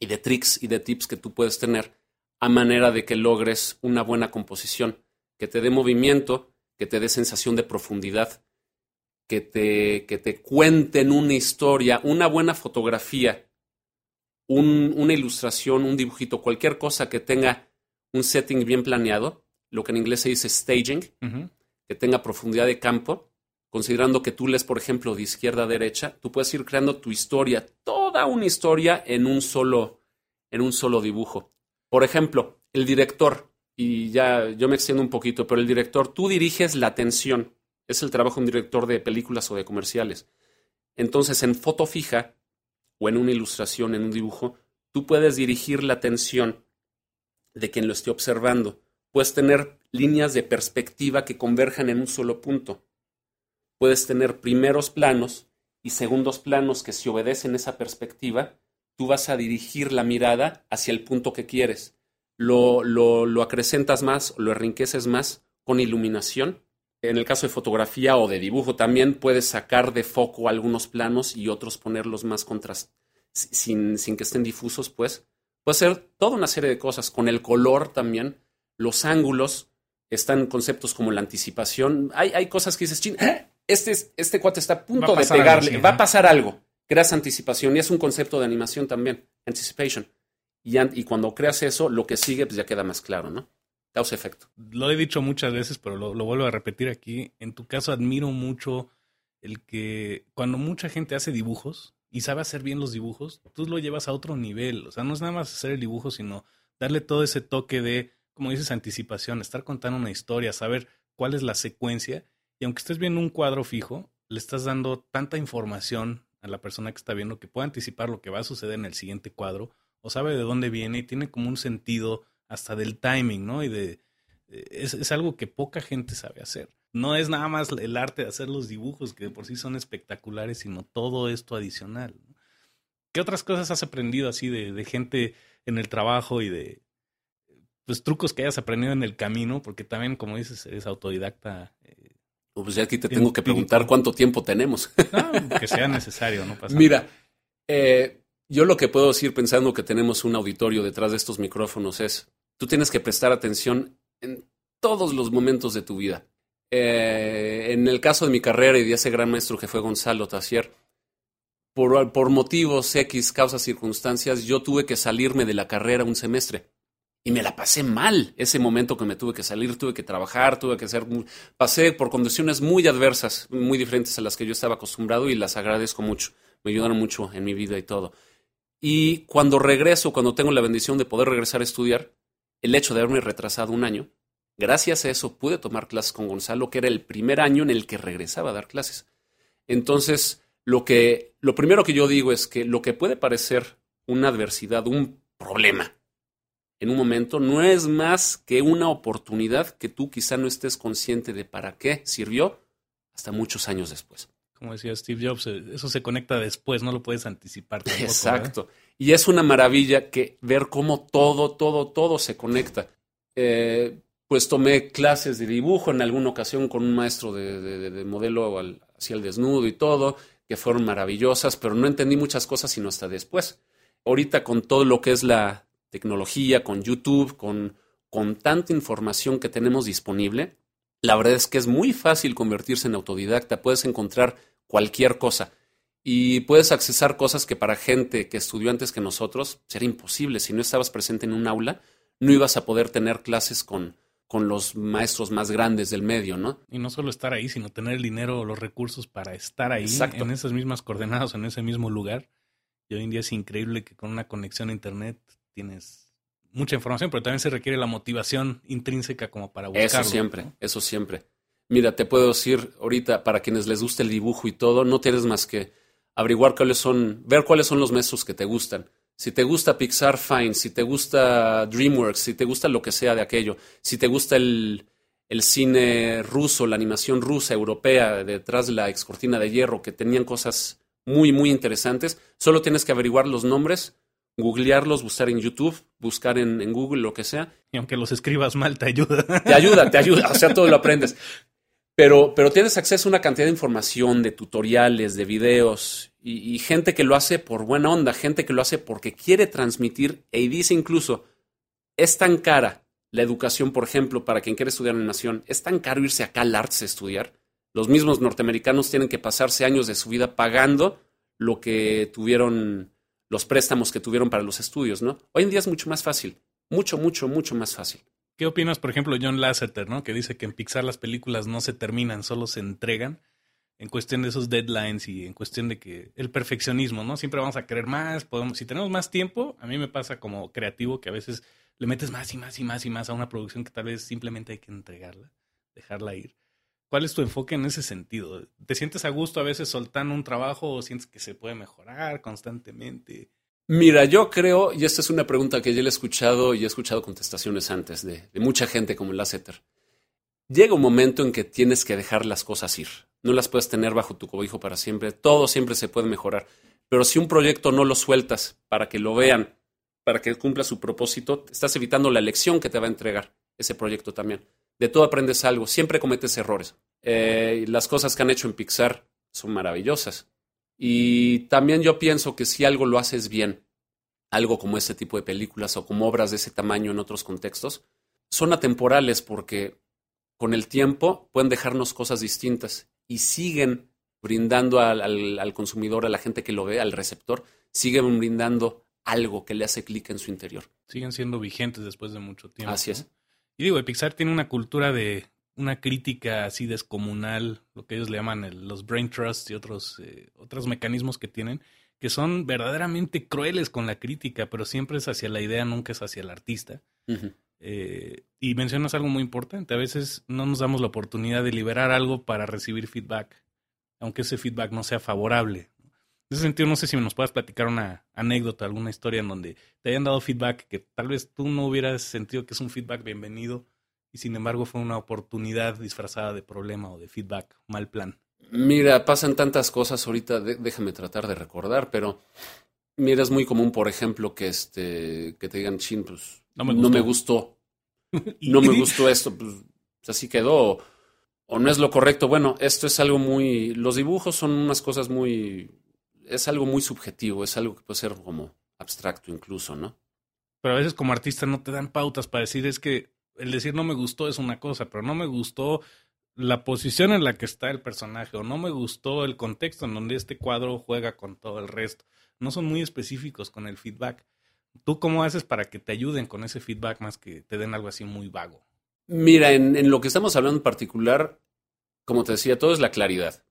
y de tricks y de tips que tú puedes tener a manera de que logres una buena composición, que te dé movimiento, que te dé sensación de profundidad, que te, que te cuenten una historia, una buena fotografía, una ilustración, un dibujito, cualquier cosa que tenga un setting bien planeado, lo que en inglés se dice staging, que tenga profundidad de campo, considerando que tú lees, por ejemplo, de izquierda a derecha, tú puedes ir creando tu historia, toda una historia en un solo, en un solo dibujo. Por ejemplo, el director, y ya yo me extiendo un poquito, pero el director, tú diriges la atención. Es el trabajo de un director de películas o de comerciales. Entonces, en foto fija o en una ilustración, en un dibujo, tú puedes dirigir la atención de quien lo esté observando. Puedes tener líneas de perspectiva que converjan en un solo punto puedes tener primeros planos y segundos planos que si obedecen esa perspectiva, tú vas a dirigir la mirada hacia el punto que quieres. Lo, lo, lo acrecentas más, lo enriqueces más con iluminación. En el caso de fotografía o de dibujo también puedes sacar de foco algunos planos y otros ponerlos más contrast sin, sin que estén difusos, pues. Puede ser toda una serie de cosas. Con el color también, los ángulos, están conceptos como la anticipación. Hay, hay cosas que dices, este, este cuate está a punto de pegarle, va a pasar algo. Creas anticipación y es un concepto de animación también, anticipation. Y, y cuando creas eso, lo que sigue pues ya queda más claro, ¿no? Causa efecto. Lo he dicho muchas veces, pero lo, lo vuelvo a repetir aquí. En tu caso admiro mucho el que cuando mucha gente hace dibujos y sabe hacer bien los dibujos, tú lo llevas a otro nivel. O sea, no es nada más hacer el dibujo, sino darle todo ese toque de, como dices, anticipación, estar contando una historia, saber cuál es la secuencia y aunque estés viendo un cuadro fijo, le estás dando tanta información a la persona que está viendo que puede anticipar lo que va a suceder en el siguiente cuadro o sabe de dónde viene y tiene como un sentido hasta del timing, ¿no? Y de es, es algo que poca gente sabe hacer. No es nada más el arte de hacer los dibujos que de por sí son espectaculares, sino todo esto adicional. ¿Qué otras cosas has aprendido así de, de gente en el trabajo y de pues, trucos que hayas aprendido en el camino, porque también, como dices, eres autodidacta. Pues ya aquí te tengo que preguntar cuánto tiempo tenemos. No, que sea necesario, no pasa [LAUGHS] Mira, eh, yo lo que puedo decir pensando que tenemos un auditorio detrás de estos micrófonos es, tú tienes que prestar atención en todos los momentos de tu vida. Eh, en el caso de mi carrera y de ese gran maestro que fue Gonzalo Tassier, por, por motivos X, causas, circunstancias, yo tuve que salirme de la carrera un semestre. Y me la pasé mal ese momento que me tuve que salir, tuve que trabajar, tuve que hacer... Pasé por condiciones muy adversas, muy diferentes a las que yo estaba acostumbrado y las agradezco mucho. Me ayudaron mucho en mi vida y todo. Y cuando regreso, cuando tengo la bendición de poder regresar a estudiar, el hecho de haberme retrasado un año, gracias a eso pude tomar clases con Gonzalo, que era el primer año en el que regresaba a dar clases. Entonces, lo que lo primero que yo digo es que lo que puede parecer una adversidad, un problema en un momento, no es más que una oportunidad que tú quizá no estés consciente de para qué sirvió hasta muchos años después como decía Steve Jobs, eh, eso se conecta después, no lo puedes anticipar. Tampoco, Exacto. Y es una maravilla que ver cómo todo, todo, todo se conecta. Eh, pues tomé clases de dibujo en alguna ocasión con un maestro de, modelo hacia el desnudo y todo, que fueron maravillosas, pero no entendí muchas cosas sino hasta después. Ahorita con todo lo que es la tecnología, con YouTube, con, con tanta información que tenemos disponible, la verdad es que es muy fácil convertirse en autodidacta, puedes encontrar cualquier cosa y puedes accesar cosas que para gente que estudió antes que nosotros sería imposible. Si no estabas presente en un aula, no ibas a poder tener clases con, con los maestros más grandes del medio, ¿no? Y no solo estar ahí, sino tener el dinero o los recursos para estar ahí en esas mismas coordenadas, en ese mismo lugar. Y hoy en día es increíble que con una conexión a internet tienes mucha información, pero también se requiere la motivación intrínseca como para buscarlo. Eso siempre, eso siempre. Mira, te puedo decir ahorita, para quienes les guste el dibujo y todo, no tienes más que averiguar cuáles son, ver cuáles son los maestros que te gustan. Si te gusta Pixar, fine. Si te gusta DreamWorks, si te gusta lo que sea de aquello. Si te gusta el, el cine ruso, la animación rusa, europea, detrás de la excortina de hierro, que tenían cosas muy, muy interesantes, solo tienes que averiguar los nombres googlearlos, buscar en YouTube, buscar en, Google, lo que sea. Y aunque los escribas mal, te ayuda. Te ayuda, te ayuda, o sea, todo lo aprendes. Pero, pero tienes acceso a una cantidad de información, de tutoriales, de videos, y, gente que lo hace por buena onda, gente que lo hace porque quiere transmitir, y dice incluso, es tan cara la educación, por ejemplo, para quien quiere estudiar animación, es tan caro irse acá al Arts a estudiar. Los mismos norteamericanos tienen que pasarse años de su vida pagando lo que tuvieron los préstamos que tuvieron para los estudios, ¿no? Hoy en día es mucho más fácil, mucho, mucho, mucho más fácil. ¿Qué opinas, por ejemplo, John Lasseter, ¿no? Que dice que en Pixar las películas no se terminan, solo se entregan en cuestión de esos deadlines y en cuestión de que el perfeccionismo, ¿no? Siempre vamos a querer más, podemos, si tenemos más tiempo, a mí me pasa como creativo que a veces le metes más y más y más y más a una producción que tal vez simplemente hay que entregarla, dejarla ir. ¿Cuál es tu enfoque en ese sentido? ¿Te sientes a gusto a veces soltando un trabajo o sientes que se puede mejorar constantemente? Mira, yo creo, y esta es una pregunta que yo he escuchado y he escuchado contestaciones antes de, mucha gente como Lasseter. Llega un momento en que tienes que dejar las cosas ir. No las puedes tener bajo tu cobijo para siempre. Todo siempre se puede mejorar. Pero si un proyecto no lo sueltas para que lo vean, para que cumpla su propósito, estás evitando la lección que te va a entregar ese proyecto también de todo aprendes algo, siempre cometes errores. Eh, las cosas que han hecho en Pixar son maravillosas. Y también yo pienso que si algo lo haces bien, algo como este tipo de películas o como obras de ese tamaño en otros contextos, son atemporales porque con el tiempo pueden dejarnos cosas distintas y siguen brindando al, consumidor, a la gente que lo ve, al receptor, siguen brindando algo que le hace clic en su interior. Siguen siendo vigentes después de mucho tiempo. Así es. Y digo, Pixar tiene una cultura de una crítica así descomunal, lo que ellos le llaman los brain trusts y otros, eh, otros mecanismos que tienen, que son verdaderamente crueles con la crítica, pero siempre es hacia la idea, nunca es hacia el artista. Eh, y mencionas algo muy importante, a veces no nos damos la oportunidad de liberar algo para recibir feedback, aunque ese feedback no sea favorable. En ese sentido, no sé si nos puedas platicar una anécdota, alguna historia en donde te hayan dado feedback que tal vez tú no hubieras sentido que es un feedback bienvenido y sin embargo fue una oportunidad disfrazada de problema o de feedback, mal plan. Mira, pasan tantas cosas ahorita, déjame tratar de recordar, pero mira, es muy común, por ejemplo, que este que te digan, chin, pues no me gustó. [LAUGHS] no me gustó esto, pues así quedó, o no es lo correcto. Bueno, esto es algo muy, los dibujos son unas cosas muy, es algo muy subjetivo, es algo que puede ser como abstracto incluso, ¿no? Pero a veces como artista no te dan pautas para decir, es que el decir no me gustó es una cosa, pero no me gustó la posición en la que está el personaje o no me gustó el contexto en donde este cuadro juega con todo el resto. No son muy específicos con el feedback. ¿Tú cómo haces para que te ayuden con ese feedback más que te den algo así muy vago? Mira, en, lo que estamos hablando en particular, como te decía, todo es la claridad.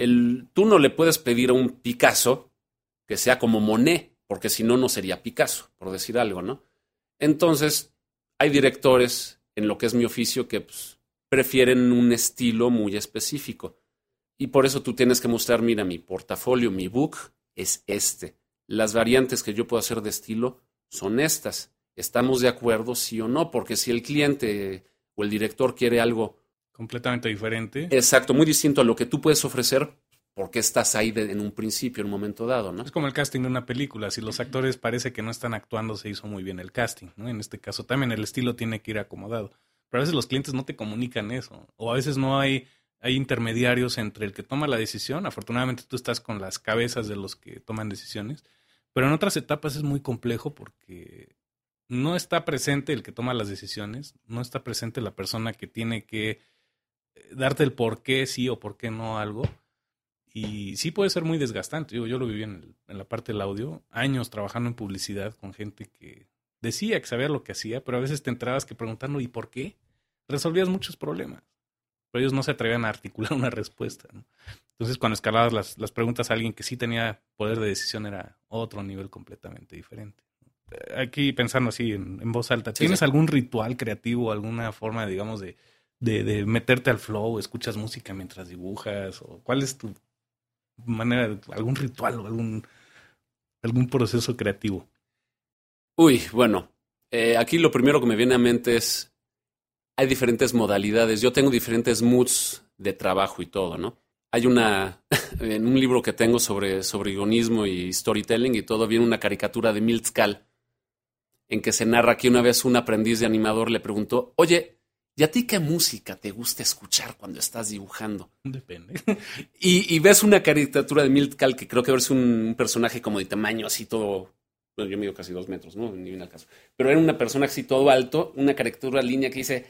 El, tú no le puedes pedir a un Picasso que sea como Monet, porque si no, no sería Picasso, por decir algo, ¿no? Entonces, hay directores en lo que es mi oficio que pues, prefieren un estilo muy específico. Y por eso tú tienes que mostrar, mira, mi portafolio, mi book es este. Las variantes que yo puedo hacer de estilo son estas. ¿Estamos de acuerdo, sí o no? Porque si el cliente o el director quiere algo completamente diferente. Exacto, muy distinto a lo que tú puedes ofrecer, porque estás ahí en un principio, en un momento dado, ¿no? Es como el casting de una película. Si los actores parece que no están actuando, se hizo muy bien el casting, ¿no? En este caso también el estilo tiene que ir acomodado. Pero a veces los clientes no te comunican eso. O a veces no hay, hay intermediarios entre el que toma la decisión. Afortunadamente tú estás con las cabezas de los que toman decisiones. Pero en otras etapas es muy complejo porque no está presente el que toma las decisiones, no está presente la persona que tiene que darte el por qué sí o por qué no algo. Y sí puede ser muy desgastante. Yo, yo lo viví en, en la parte del audio, años trabajando en publicidad con gente que decía que sabía lo que hacía, pero a veces te entrabas que preguntando ¿y por qué? Resolvías muchos problemas. Pero ellos no se atrevían a articular [LAUGHS] una respuesta. Entonces, cuando escalabas las, las preguntas a alguien que sí tenía poder de decisión, era otro nivel completamente diferente. Aquí pensando así en, voz alta, ¿tienes algún ritual creativo, alguna forma, digamos, de, de, de, meterte al flow? ¿Escuchas música mientras dibujas? ¿O ¿Cuál es tu manera, algún ritual o algún, algún proceso creativo? Uy, bueno, eh, aquí lo primero que me viene a mente es, hay diferentes modalidades, yo tengo diferentes moods de trabajo y todo, ¿no? Hay una, [LAUGHS] en un libro que tengo sobre, sobre guionismo y storytelling y todo, viene una caricatura de Milt en que se narra que una vez un aprendiz de animador le preguntó, oye, ¿y a ti qué música te gusta escuchar cuando estás dibujando? Depende. [LAUGHS] Y, ves una caricatura de Milt que creo que es un personaje como de tamaño así todo yo mido casi dos metros, ¿no? Ni bien al caso. Pero era una persona así todo alto, una caricatura línea que dice,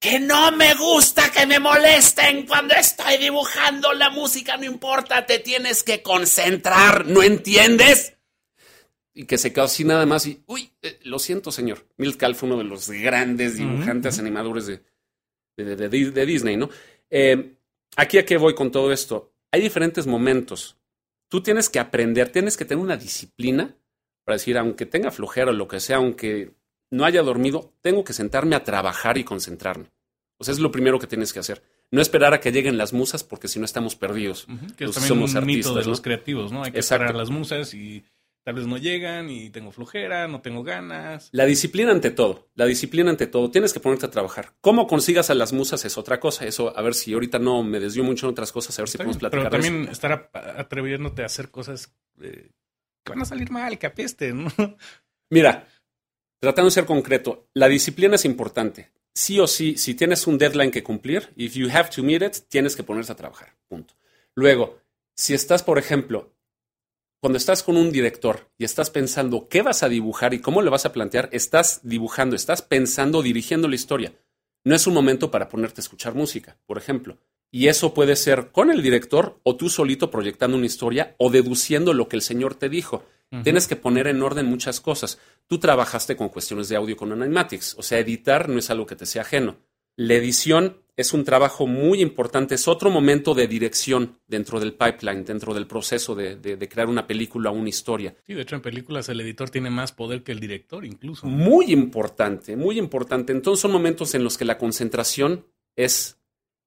que no me gusta que me molesten cuando estoy dibujando la música, no importa, te tienes que concentrar, ¿no entiendes? Y que se quedó así nada más y, uy, eh, lo siento, señor. Milt Kahl fue uno de los grandes dibujantes, animadores de, de, Disney, ¿no? Eh, aquí a qué voy con todo esto. Hay diferentes momentos. Tú tienes que aprender, tienes que tener una disciplina para decir, aunque tenga flojera o lo que sea, aunque no haya dormido, tengo que sentarme a trabajar y concentrarme. O sea, es lo primero que tienes que hacer. No esperar a que lleguen las musas, porque si no estamos perdidos. Que es también somos un artistas, mito de los creativos, ¿no? Hay que esperar a las musas y tal vez no llegan y tengo flojera, no tengo ganas. La disciplina ante todo, la disciplina ante todo. Tienes que ponerte a trabajar. Cómo consigas a las musas es otra cosa. Eso, a ver si ahorita no me desvío mucho en otras cosas, a ver si podemos platicar. Pero también estar atreviéndote a hacer cosas eh, van a salir mal, que apeste, ¿no? [LAUGHS] Mira, tratando de ser concreto, la disciplina es importante. Sí o sí, si tienes un deadline que cumplir, if you have to meet it, tienes que ponerse a trabajar. Punto. Luego, si estás, por ejemplo, cuando estás con un director y estás pensando qué vas a dibujar y cómo le vas a plantear, estás dibujando, estás pensando, dirigiendo la historia. No es un momento para ponerte a escuchar música, por ejemplo. Y eso puede ser con el director o tú solito proyectando una historia o deduciendo lo que el señor te dijo. Tienes que poner en orden muchas cosas. Tú trabajaste con cuestiones de audio con Animatics, o sea, editar no es algo que te sea ajeno. La edición es un trabajo muy importante, es otro momento de dirección dentro del pipeline, dentro del proceso de, de, crear una película o una historia. Sí, de hecho en películas el editor tiene más poder que el director incluso. Muy importante, muy importante. Entonces son momentos en los que la concentración es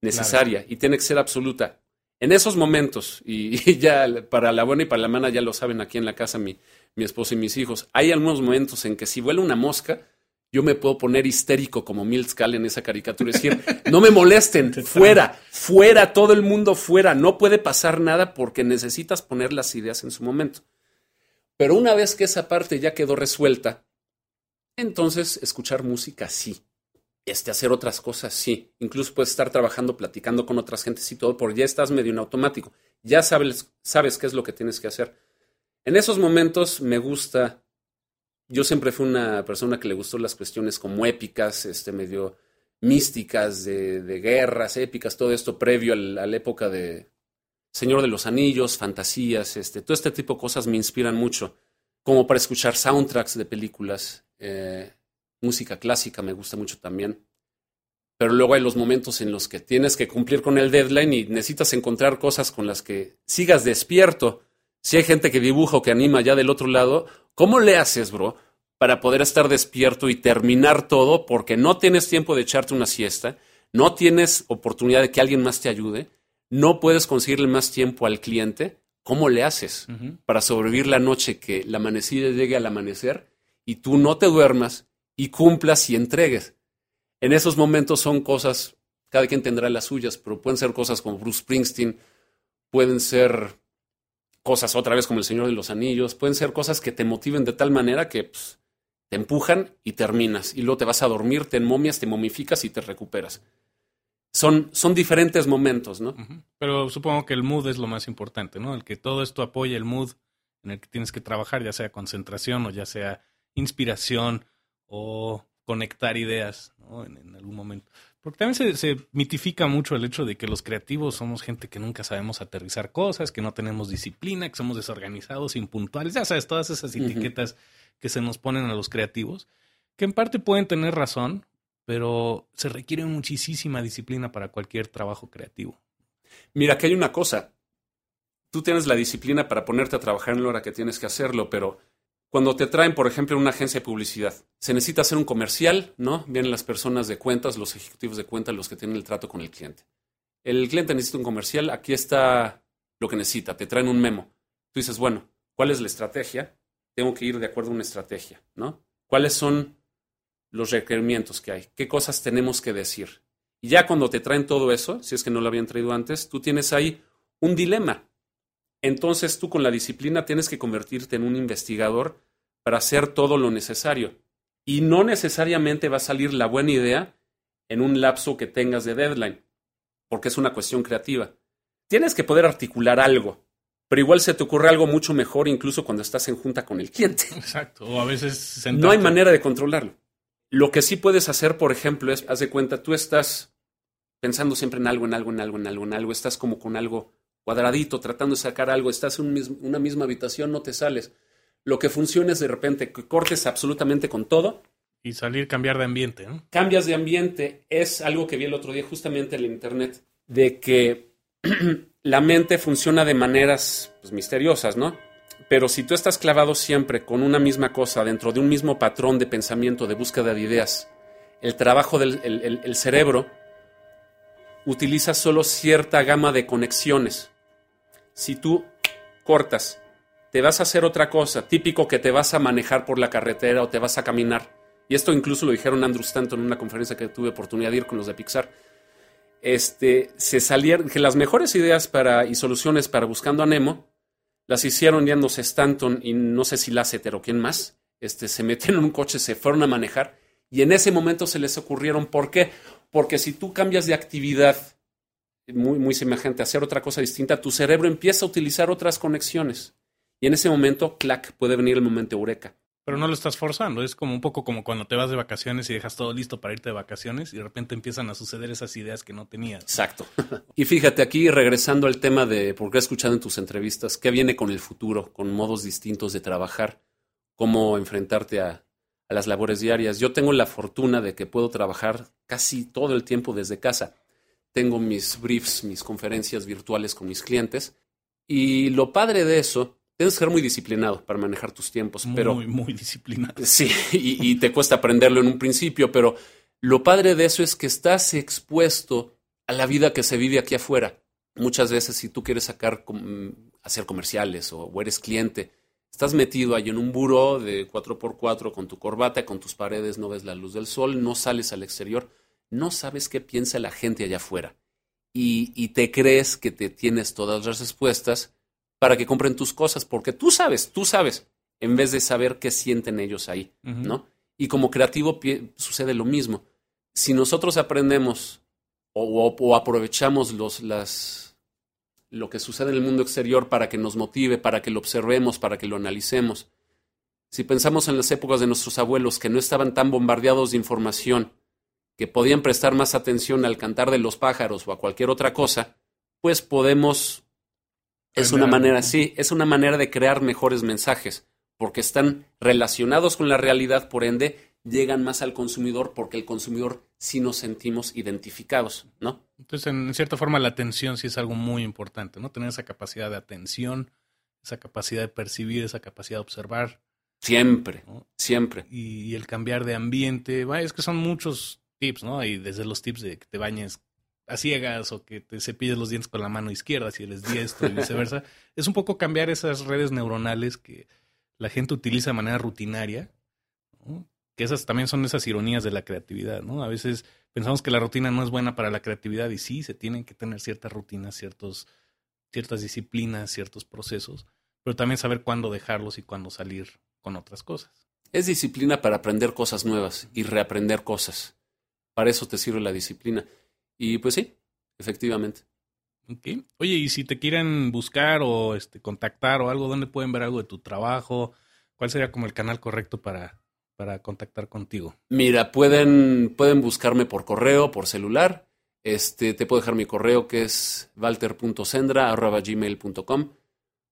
necesaria y tiene que ser absoluta. En esos momentos, [LAUGHS] y, ya para la buena y para la mala ya lo saben aquí en la casa mi, mi esposa y mis hijos, hay algunos momentos en que si vuela una mosca, yo me puedo poner histérico como Milt en esa caricatura y decir, no me molesten, [LAUGHS] fuera, fuera, todo el mundo fuera, no puede pasar nada porque necesitas poner las ideas en su momento. Pero una vez que esa parte ya quedó resuelta, entonces escuchar música sí, Este, hacer otras cosas, sí. Incluso puedes estar trabajando, platicando con otras gentes y todo, porque ya estás medio en automático. Ya sabes, sabes qué es lo que tienes que hacer. En esos momentos me gusta. Yo siempre fui una persona que le gustó las cuestiones como épicas, este, medio místicas, de, guerras épicas, todo esto previo a la época de Señor de los Anillos, fantasías, este, todo este tipo de cosas me inspiran mucho, como para escuchar soundtracks de películas, eh, música clásica me gusta mucho también. Pero luego hay los momentos en los que tienes que cumplir con el deadline y necesitas encontrar cosas con las que sigas despierto. Si hay gente que dibuja o que anima ya del otro lado, ¿cómo le haces, bro? para poder estar despierto y terminar todo porque no tienes tiempo de echarte una siesta, no tienes oportunidad de que alguien más te ayude, no puedes conseguirle más tiempo al cliente, ¿cómo le haces para sobrevivir la noche que la amanecida llegue al amanecer y tú no te duermas y cumplas y entregues? En esos momentos son cosas, cada quien tendrá las suyas, pero pueden ser cosas como Bruce Springsteen, pueden ser cosas otra vez como El Señor de los Anillos, pueden ser cosas que te motiven de tal manera que pues, te empujan y terminas. Y luego te vas a dormir, te momias, te momificas y te recuperas. Son, son diferentes momentos, ¿no? Pero supongo que el mood es lo más importante, ¿no? El que todo esto apoye el mood en el que tienes que trabajar, ya sea concentración o ya sea inspiración o conectar ideas, ¿no? En, algún momento. Porque también se, se, mitifica mucho el hecho de que los creativos somos gente que nunca sabemos aterrizar cosas, que no tenemos disciplina, que somos desorganizados, impuntuales, ya sabes, todas esas etiquetas que se nos ponen a los creativos, que en parte pueden tener razón, pero se requiere muchísima disciplina para cualquier trabajo creativo. Mira, que hay una cosa. Tú tienes la disciplina para ponerte a trabajar en la hora que tienes que hacerlo, pero cuando te traen, por ejemplo, una agencia de publicidad, se necesita hacer un comercial, ¿no? Vienen las personas de cuentas, los ejecutivos de cuentas, los que tienen el trato con el cliente. El cliente necesita un comercial, aquí está lo que necesita, te traen un memo. Tú dices, bueno, ¿cuál es la estrategia? tengo que ir de acuerdo a una estrategia, ¿no? ¿Cuáles son los requerimientos que hay? ¿Qué cosas tenemos que decir? Y ya cuando te traen todo eso, si es que no lo habían traído antes, tú tienes ahí un dilema. Entonces tú con la disciplina tienes que convertirte en un investigador para hacer todo lo necesario. Y no necesariamente va a salir la buena idea en un lapso que tengas de deadline, porque es una cuestión creativa. Tienes que poder articular algo, pero igual se te ocurre algo mucho mejor incluso cuando estás en junta con el cliente. Exacto, o a veces No hay manera de controlarlo. Lo que sí puedes hacer, por ejemplo, es, haz de cuenta, tú estás pensando siempre en algo, en algo, en algo, en algo, en algo, estás como con algo cuadradito, tratando de sacar algo, estás en una misma habitación, no te sales. Lo que funciona es de repente que cortes absolutamente con todo. Y salir, cambiar de ambiente. ¿no? Cambias de ambiente. Es algo que vi el otro día justamente en el internet, de que [CLEARS THROAT] la mente funciona de maneras pues, misteriosas, ¿no? Pero si tú estás clavado siempre con una misma cosa, dentro de un mismo patrón de pensamiento, de búsqueda de ideas, el trabajo del el, cerebro utiliza solo cierta gama de conexiones. Si tú cortas, te vas a hacer otra cosa, típico que te vas a manejar por la carretera o te vas a caminar. Y esto incluso lo dijeron Andrew Stanton en una conferencia que tuve oportunidad de ir con los de Pixar este, se salieron, que las mejores ideas para, y soluciones para Buscando a Nemo las hicieron yéndose Stanton y no sé si Lasseter o quién más, este, se metieron en un coche, se fueron a manejar y en ese momento se les ocurrieron, ¿por qué? Porque si tú cambias de actividad muy, muy semejante hacer otra cosa distinta, tu cerebro empieza a utilizar otras conexiones. Y en ese momento, clac, puede venir el momento eureka. Pero no lo estás forzando, es como un poco como cuando te vas de vacaciones y dejas todo listo para irte de vacaciones y de repente empiezan a suceder esas ideas que no tenías. Exacto. [LAUGHS] y fíjate aquí, regresando al tema de, porque he escuchado en tus entrevistas, ¿qué viene con el futuro, con modos distintos de trabajar, cómo enfrentarte a, a las labores diarias? Yo tengo la fortuna de que puedo trabajar casi todo el tiempo desde casa. Tengo mis briefs, mis conferencias virtuales con mis clientes y lo padre de eso Tienes que ser muy disciplinado para manejar tus tiempos, muy, pero... Muy, muy disciplinado. Sí, y, te cuesta aprenderlo en un principio, pero lo padre de eso es que estás expuesto a la vida que se vive aquí afuera. Muchas veces si tú quieres sacar, hacer comerciales o, o eres cliente, estás metido ahí en un buró de 4x4 con tu corbata, con tus paredes, no ves la luz del sol, no sales al exterior, no sabes qué piensa la gente allá afuera. Y, y te crees que te tienes todas las respuestas para que compren tus cosas, porque tú sabes, tú sabes, en vez de saber qué sienten ellos ahí, ¿no? Y como creativo sucede lo mismo. si nosotros aprendemos o, o aprovechamos los, las, lo que sucede en el mundo exterior para que nos motive, para que lo observemos, para que lo analicemos, si pensamos en las épocas de nuestros abuelos que no estaban tan bombardeados de información, que podían prestar más atención al cantar de los pájaros o a cualquier otra cosa, pues podemos es una manera, sí, es una manera de crear mejores mensajes, porque están relacionados con la realidad, por ende, llegan más al consumidor, porque el consumidor sí nos sentimos identificados, ¿no? Entonces, en cierta forma, la atención sí es algo muy importante, ¿no? Tener esa capacidad de atención, esa capacidad de percibir, esa capacidad de observar. Siempre, siempre. Y, el cambiar de ambiente, es que son muchos tips, ¿no? Y desde los tips de que te bañes a ciegas o que te cepilles los dientes con la mano izquierda si eres diestro y viceversa. [LAUGHS] es un poco cambiar esas redes neuronales que la gente utiliza de manera rutinaria, que esas también son esas ironías de la creatividad, ¿no? A veces pensamos que la rutina no es buena para la creatividad y sí, se tienen que tener ciertas rutinas, ciertos, ciertas disciplinas, ciertos procesos, pero también saber cuándo dejarlos y cuándo salir con otras cosas. Es disciplina para aprender cosas nuevas y reaprender cosas. Para eso te sirve la disciplina. Y pues sí, efectivamente. Okay. Oye, y si te quieren buscar o este, contactar o algo, ¿dónde pueden ver algo de tu trabajo? ¿Cuál sería como el canal correcto para, para contactar contigo? Mira, pueden, pueden buscarme por correo, por celular. Este, te puedo dejar mi correo que es walter.sendra.gmail.com.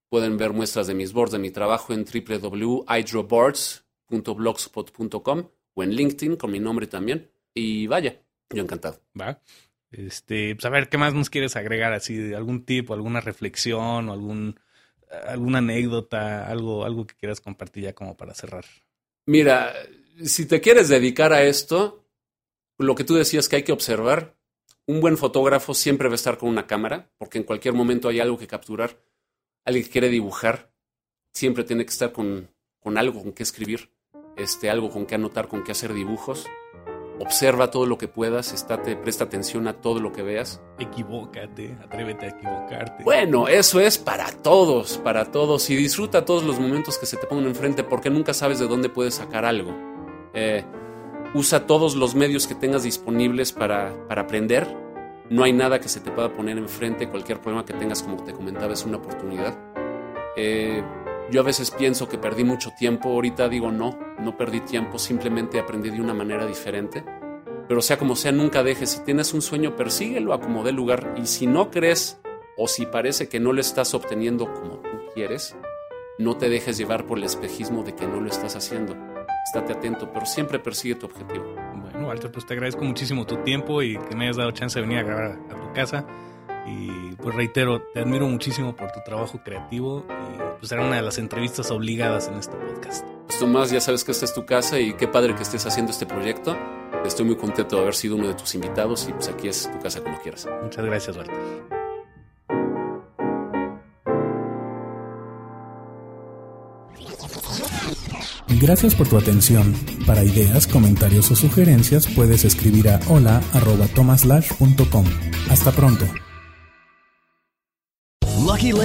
Pueden ver muestras de mis boards, de mi trabajo en www.hydroboards.blogspot.com o en LinkedIn con mi nombre también. Y vaya, yo encantado. Va. Este, pues a ver, ¿qué más nos quieres agregar así? ¿Algún tip, alguna reflexión o algún, alguna anécdota, algo, algo que quieras compartir ya como para cerrar? Mira, si te quieres dedicar a esto, lo que tú decías que hay que observar, un buen fotógrafo siempre va a estar con una cámara, porque en cualquier momento hay algo que capturar. Alguien que quiere dibujar, siempre tiene que estar con, con algo con que escribir, este, algo con que anotar, con que hacer dibujos observa todo lo que puedas, estate, presta atención a todo lo que veas. Equivócate, atrévete a equivocarte. Bueno, eso es para todos, para todos. Y disfruta todos los momentos que se te pongan enfrente porque nunca sabes de dónde puedes sacar algo. Eh, usa todos los medios que tengas disponibles para, para aprender. No hay nada que se te pueda poner enfrente. Cualquier problema que tengas, como te comentaba, es una oportunidad. Eh, yo a veces pienso que perdí mucho tiempo, ahorita digo no, no perdí tiempo, simplemente aprendí de una manera diferente. Pero sea como sea, nunca dejes, si tienes un sueño, persíguelo a como dé lugar. Y si no crees o si parece que no lo estás obteniendo como tú quieres, no te dejes llevar por el espejismo de que no lo estás haciendo. Estate atento, pero siempre persigue tu objetivo. Bueno, Walter, pues te agradezco muchísimo tu tiempo y que me hayas dado chance de venir a grabar a tu casa. Y pues reitero, te admiro muchísimo por tu trabajo creativo y pues era una de las entrevistas obligadas en este podcast. Pues Tomás, ya sabes que esta es tu casa y qué padre que estés haciendo este proyecto. Estoy muy contento de haber sido uno de tus invitados y pues aquí es tu casa como quieras. Muchas gracias, Walter. Gracias por tu atención. Para ideas, comentarios o sugerencias puedes escribir a hola.tomaslash.com. Hasta pronto.